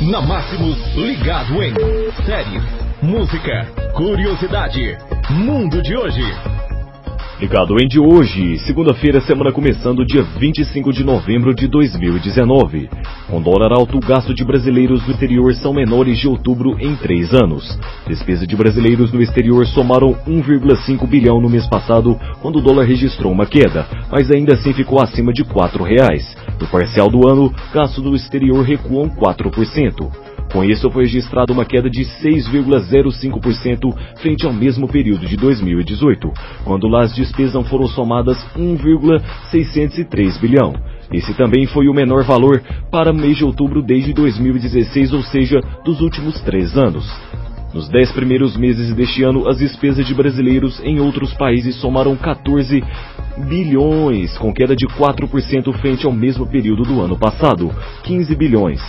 Na Máximos, ligado em séries, música, curiosidade, mundo de hoje. Ligado em de hoje, segunda-feira, semana começando dia 25 de novembro de 2019. Com dólar alto, o gasto de brasileiros no exterior são menores de outubro em três anos. Despesa de brasileiros no exterior somaram 1,5 bilhão no mês passado, quando o dólar registrou uma queda, mas ainda assim ficou acima de R$ reais. No parcial do ano, gastos do exterior recuam 4%. Com isso, foi registrada uma queda de 6,05% frente ao mesmo período de 2018, quando lá as despesas foram somadas 1,603 bilhão. Esse também foi o menor valor para mês de outubro desde 2016, ou seja, dos últimos três anos. Nos dez primeiros meses deste ano, as despesas de brasileiros em outros países somaram 14 bilhões, com queda de 4% frente ao mesmo período do ano passado, 15 bilhões.